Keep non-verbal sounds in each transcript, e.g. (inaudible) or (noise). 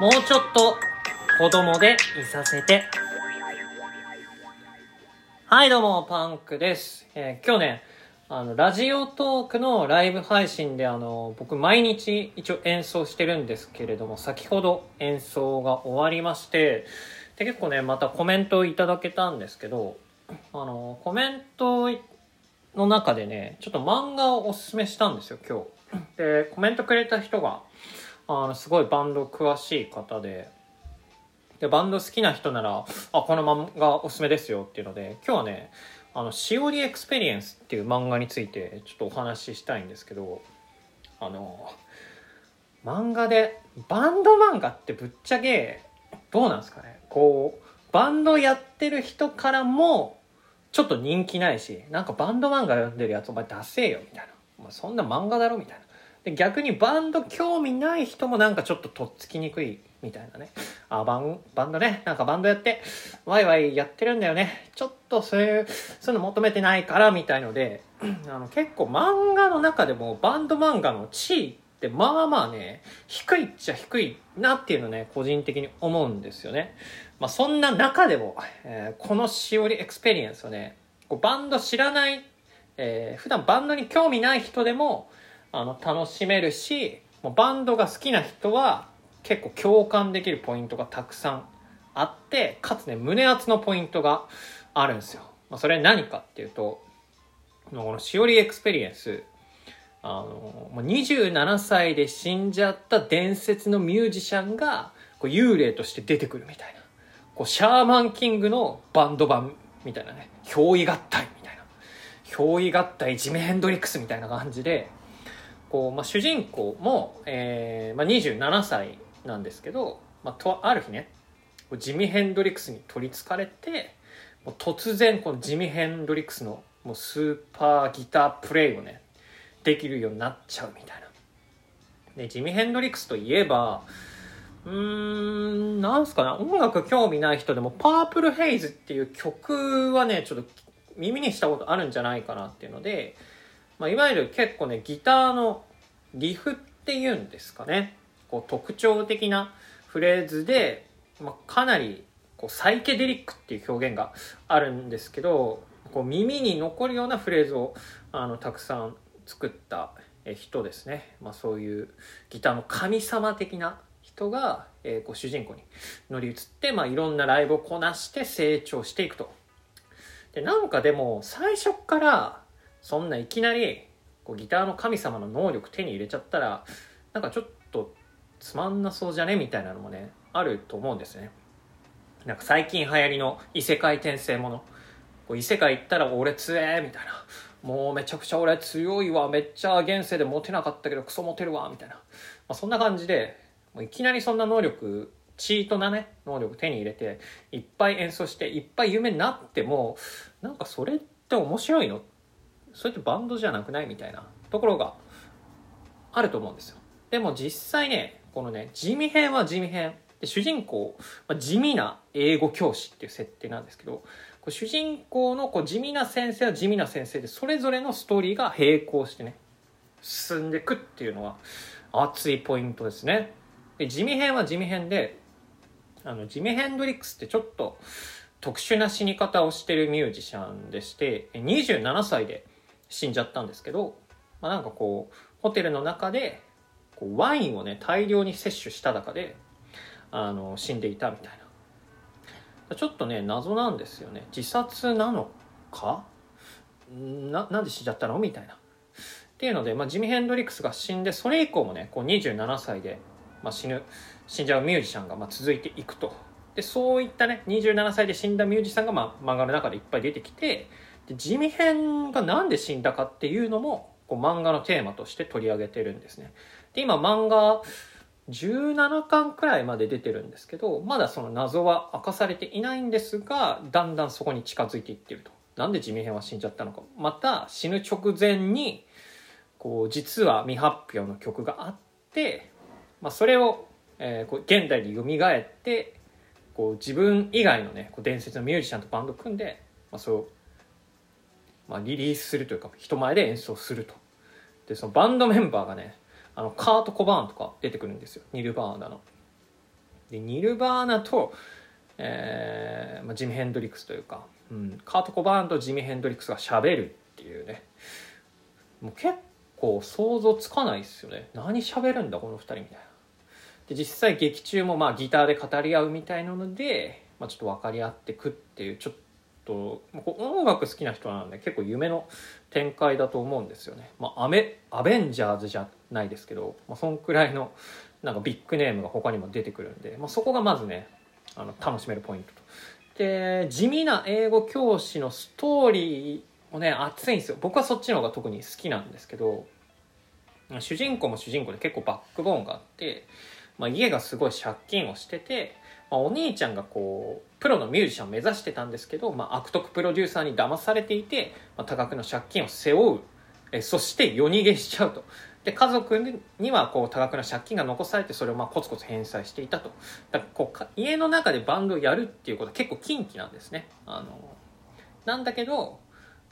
もうちょっと子供でいさせて。はい、どうも、パンクです。えー今日ね、あの、ラジオトークのライブ配信で、あの、僕毎日一応演奏してるんですけれども、先ほど演奏が終わりまして、で、結構ね、またコメントをいただけたんですけど、あの、コメントの中でね、ちょっと漫画をおすすめしたんですよ、今日。で、コメントくれた人が、あの、すごいバンド詳しい方で、で、バンド好きな人なら、あ、この漫画おすすめですよっていうので、今日はね、あの、しおりエクスペリエンスっていう漫画についてちょっとお話ししたいんですけど、あの、漫画で、バンド漫画ってぶっちゃけ、どうなんですかね？こう、バンドやってる人からも、ちょっと人気ないし、なんかバンド漫画読んでるやつお前ダセえよみたいな。お前そんな漫画だろみたいな。で逆にバンド興味ない人もなんかちょっととっつきにくいみたいなね。あ、バン、バンドね、なんかバンドやって、ワイワイやってるんだよね。ちょっとそういう、そういうの求めてないからみたいので、(clears throat) あの結構漫画の中でもバンド漫画の地位ってまあまあね、低いっちゃ低いなっていうのね、個人的に思うんですよね。まあそんな中でも、えーこのしおりエクスペリエンスをね、こうバンド知らない、えー普段バンドに興味ない人でも、あの、楽しめるし、もうバンドが好きな人は結構共感できるポイントがたくさんあって、かつね、胸熱のポイントがあるんですよ。まあ、それ何かっていうと、このしおりエクスペリエンス、あの、もう27歳で死んじゃった伝説のミュージシャンが、こう幽霊として出てくるみたいな。こう、シャーマンキングのバンド版みたいなね。憑依合体みたいな。憑依合体ジメヘンドリックスみたいな感じで、こう、まあ、主人公も、えーまあ、27歳なんですけど、まあ、とある日ね、ジミヘンドリックスに取りつかれて、もう突然このジミヘンドリックスのもうスーパーギタープレイをね、できるようになっちゃうみたいな。で、ジミヘンドリックスといえば、うーん、なんすかな、音楽興味ない人でも、パープルヘイズっていう曲はね、ちょっと耳にしたことあるんじゃないかなっていうので、まあ、いわゆる結構ね、ギターのリフっていうんですかね。こう特徴的なフレーズで、まあ、かなりこうサイケデリックっていう表現があるんですけど、こう耳に残るようなフレーズをあのたくさん作った人ですね。まあ、そういうギターの神様的な人が、えーこう主人公に乗り移って、まあ、いろんなライブをこなして成長していくと。で、なんかでも最初からそんないきなりこうギターの神様の能力手に入れちゃったらなんかちょっとつまんなそうじゃねみたいなのもねあると思うんですね。なんか最近流行りの異世界転生もの。こう異世界行ったら俺強えみたいな。もうめちゃくちゃ俺強いわ。めっちゃ現世でモテなかったけどクソモテるわみたいな、まあ、そんな感じでもういきなりそんな能力チートなね能力手に入れていっぱい演奏していっぱい有名になってもなんかそれって面白いのそれってバンドじゃなくないみたいなところがあると思うんですよ。でも実際ねこのね地味編は地味編で主人公、まあ、地味な英語教師っていう設定なんですけどこう主人公のこう地味な先生は地味な先生でそれぞれのストーリーが並行してね進んでいくっていうのは熱いポイントですね。で地味編は地味編であのジミ・ヘンドリックスってちょっと特殊な死に方をしてるミュージシャンでして27歳で死んじゃったんですけど、まあ、なんかこうホテルの中でこうワインをね大量に摂取した中であの死んでいたみたいな。ちょっとね謎なんですよね。自殺なのか？ななんで死んじゃったの？みたいな。っていうので、まあ、ジミ・ヘンドリックスが死んでそれ以降もねこう27歳で、まあ、死ぬ死んじゃうミュージシャンがまあ続いていくと。でそういったね27歳で死んだミュージシャンがまあ漫画の中でいっぱい出てきてで地味編がなんで死んだかっていうのもこう漫画のテーマとして取り上げてるんですね。で今漫画17巻くらいまで出てるんですけどまだその謎は明かされていないんですがだんだんそこに近づいていってると。なんで地味編は死んじゃったのか。また死ぬ直前にこう実は未発表の曲があって、まあ、それを、えーこう現代に蘇ってこう自分以外のねこう伝説のミュージシャンとバンド組んで、まあ、それを、まあ、リリースするというか人前で演奏すると。でそのバンドメンバーがねあのカート・コバーンとか出てくるんですよ。ニルバーナの。でニルバーナと、えーまあ、ジミ・ヘンドリックスというか、うん、カート・コバーンとジミ・ヘンドリックスがしゃべるっていうね。もう結構想像つかないっすよね。何しゃべるんだこの2人みたいな。で実際劇中もまあギターで語り合うみたいなので、まあ、ちょっと分かり合ってくっていうちょっとと音楽好きな人なんで結構夢の展開だと思うんですよね、まあ、アメアベンジャーズじゃないですけど、まあ、そんくらいのなんかビッグネームが他にも出てくるんで、まあ、そこがまずねあの楽しめるポイントと。で地味な英語教師のストーリーもね熱いんですよ。僕はそっちの方が特に好きなんですけど主人公も主人公で結構バックボーンがあって、まあ、家がすごい借金をしてて、まあ、お兄ちゃんがこうプロのミュージシャンを目指してたんですけど、まあ、悪徳プロデューサーに騙されていて、まあ、多額の借金を背負う。えそして夜逃げしちゃうと。で家族にはこう多額な借金が残されてそれをまあコツコツ返済していたと。だからこう家の中でバンドをやるっていうことは結構禁忌なんですね。あのなんだけど、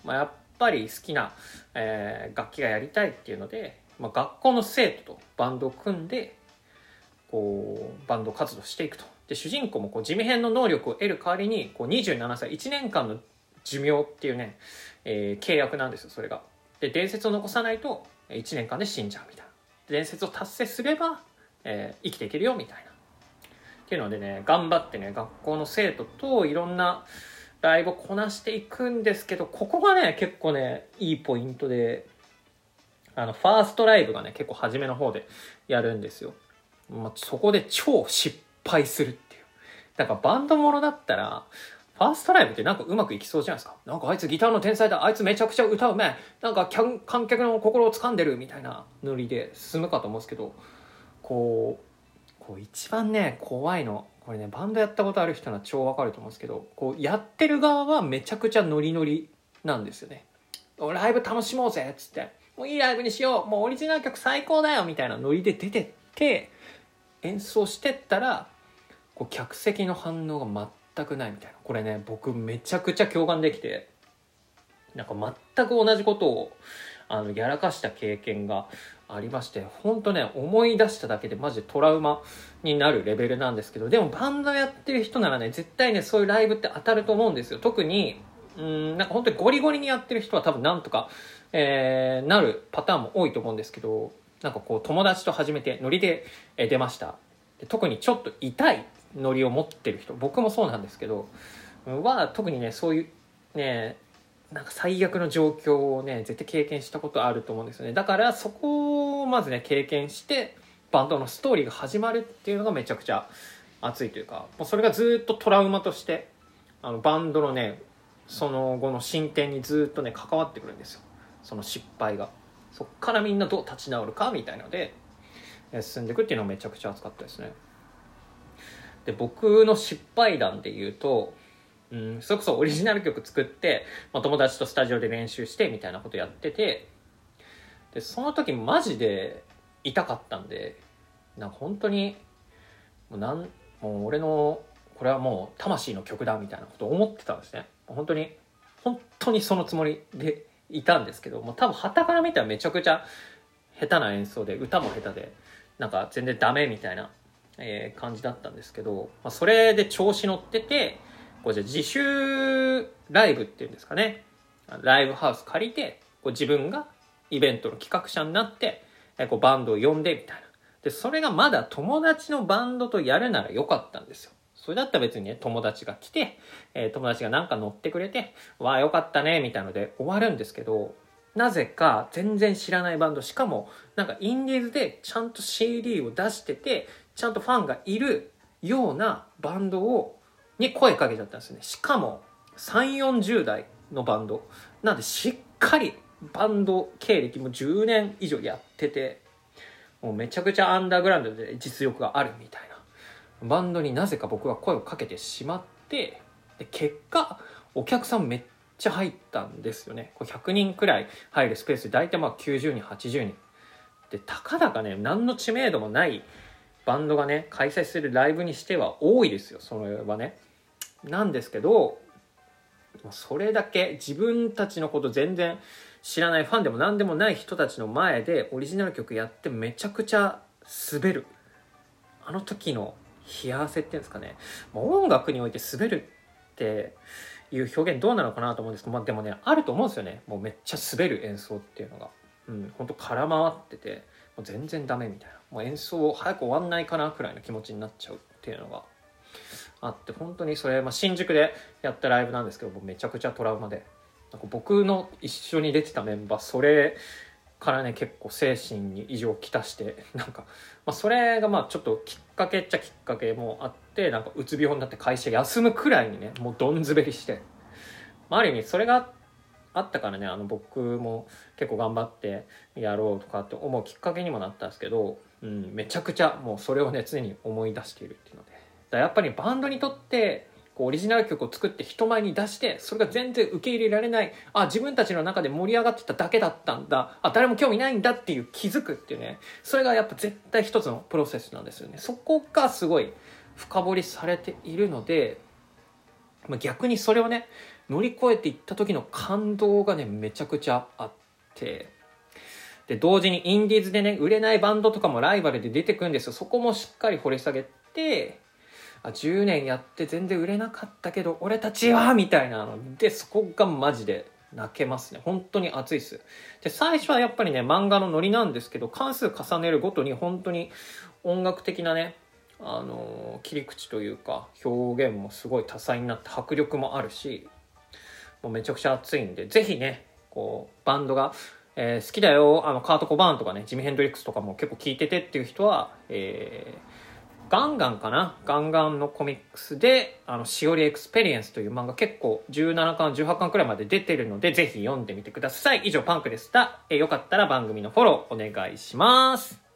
まあ、やっぱり好きな、えー、楽器がやりたいっていうので、まあ、学校の生徒とバンドを組んでこうバンド活動していくと。で主人公もこう地味編の能力を得る代わりにこう27歳1年間の寿命っていうね、えー、契約なんですよそれが。で伝説を残さないと1年間で死んじゃうみたいな。伝説を達成すれば、えー、生きていけるよみたいな。っていうのでね頑張ってね学校の生徒といろんなライブをこなしていくんですけどここがね結構ねいいポイントであのファーストライブがね結構初めの方でやるんですよ、まあ、そこで超失敗するっていう。だかバンドものだったらファーストライブってなんかうまくいきそうじゃないですか。なんかあいつギターの天才だ、あいつめちゃくちゃ歌うめ、なんか観客の心を掴んでるみたいなノリで進むかと思うんですけど、こう、こう一番ね、怖いの、これね、バンドやったことある人は超わかると思うんですけど、こうやってる側はめちゃくちゃノリノリなんですよね。ライブ楽しもうぜっつって、もういいライブにしよう、もうオリジナル曲最高だよみたいなノリで出てって、演奏してったら、こう客席の反応が全くないみたいな。これね僕めちゃくちゃ共感できてなんか全く同じことをあのやらかした経験がありまして本当ね思い出しただけでマジでトラウマになるレベルなんですけどでもバンドやってる人ならね絶対ねそういうライブって当たると思うんですよ。特にうんなんか本当にゴリゴリにやってる人は多分なんとか、えー、なるパターンも多いと思うんですけどなんかこう友達と初めてノリで出ました。特にちょっと痛いノリを持ってる人。僕もそうなんですけどは特にねそういうねなんか最悪の状況をね絶対経験したことあると思うんですよね。だからそこをまずね経験してバンドのストーリーが始まるっていうのがめちゃくちゃ熱いというかもうそれがずっとトラウマとしてあのバンドのねその後の進展にずっとね関わってくるんですよ。その失敗が。そっからみんなどう立ち直るかみたいので進んでいくっていうのがめちゃくちゃ熱かったですね。で僕の失敗談で言うと、うん、それこそオリジナル曲作って、まあ、友達とスタジオで練習してみたいなことやっててでその時マジで痛かったんでなんか本当にもうなんもう俺のこれはもう魂の曲だみたいなことを思ってたんですね。本当に本当にそのつもりでいたんですけどもう多分旗から見たらめちゃくちゃ下手な演奏で歌も下手でなんか全然ダメみたいなえー、感じだったんですけど、まあ、それで調子乗っててこうじゃ自主ライブっていうんですかね。ライブハウス借りてこう自分がイベントの企画者になって、えー、こうバンドを呼んでみたいな。でそれがまだ友達のバンドとやるならよかったんですよ。それだったら別にね友達が来て、えー、友達がなんか乗ってくれてわあよかったねみたいので終わるんですけどなぜか全然知らないバンドしかもなんかインディーズでちゃんと CD を出しててちゃんとファンがいるようなバンドをに声かけちゃったんですね。しかも3 4 0代のバンド。なんでしっかりバンド経歴も10年以上やっててもうめちゃくちゃアンダーグラウンドで実力があるみたいな。バンドになぜか僕は声をかけてしまってで結果お客さんめっちゃ入ったんですよね。100人くらい入るスペースで大体まあ90人80人。でたかだかね何の知名度もないバンドがね開催するライブにしては多いですよそれはね。なんですけどそれだけ自分たちのこと全然知らないファンでも何でもない人たちの前でオリジナル曲やってめちゃくちゃ滑る。あの時の冷や汗っていうんですかね、ま、音楽において滑るっていう表現どうなのかなと思うんですけど、まあ、でもねあると思うんですよね。もうめっちゃ滑る演奏っていうのが。うん本当空回ってて。もう全然ダメみたいな。もう演奏早く終わんないかなくらいの気持ちになっちゃうっていうのがあって本当にそれ、まあ、新宿でやったライブなんですけどめちゃくちゃトラウマで。なんか僕の一緒に出てたメンバーそれからね結構精神に異常をきたして (laughs) なんか、まあ、それがまあちょっときっかけっちゃきっかけもあってなんかうつ病になって会社休むくらいにねもうどん滑りして、まあ、ある意味それがあっあったからねあの僕も結構頑張ってやろうとかって思うきっかけにもなったんですけど、うん、めちゃくちゃもうそれをね常に思い出しているっていうので。だやっぱりバンドにとってこうオリジナル曲を作って人前に出してそれが全然受け入れられないあ自分たちの中で盛り上がってただけだったんだあ誰も興味ないんだっていう気づくっていうね。それがやっぱ絶対一つのプロセスなんですよね。そこがすごい深掘りされているので、まあ、逆にそれをね乗り越えていった時の感動がねめちゃくちゃあって。で同時にインディーズでね売れないバンドとかもライバルで出てくるんですよ。そこもしっかり掘り下げてあ10年やって全然売れなかったけど俺たちはみたいなの。でそこがマジで泣けますね。本当に熱いっす。で最初はやっぱりね漫画のノリなんですけど関数重ねるごとに本当に音楽的なねあの切り口というか表現もすごい多彩になって迫力もあるしもうめちゃくちゃ熱いんでぜひねこうバンドが、えー、好きだよあのカート・コバーンとかねジミ・ヘンドリックスとかも結構聴いててっていう人は、えーガンガンかな？ガンガンのコミックスで、あの、しおりエクスペリエンスという漫画結構17巻、18巻くらいまで出てるので、ぜひ読んでみてください。以上、パンクでした。えよかったら番組のフォローお願いします。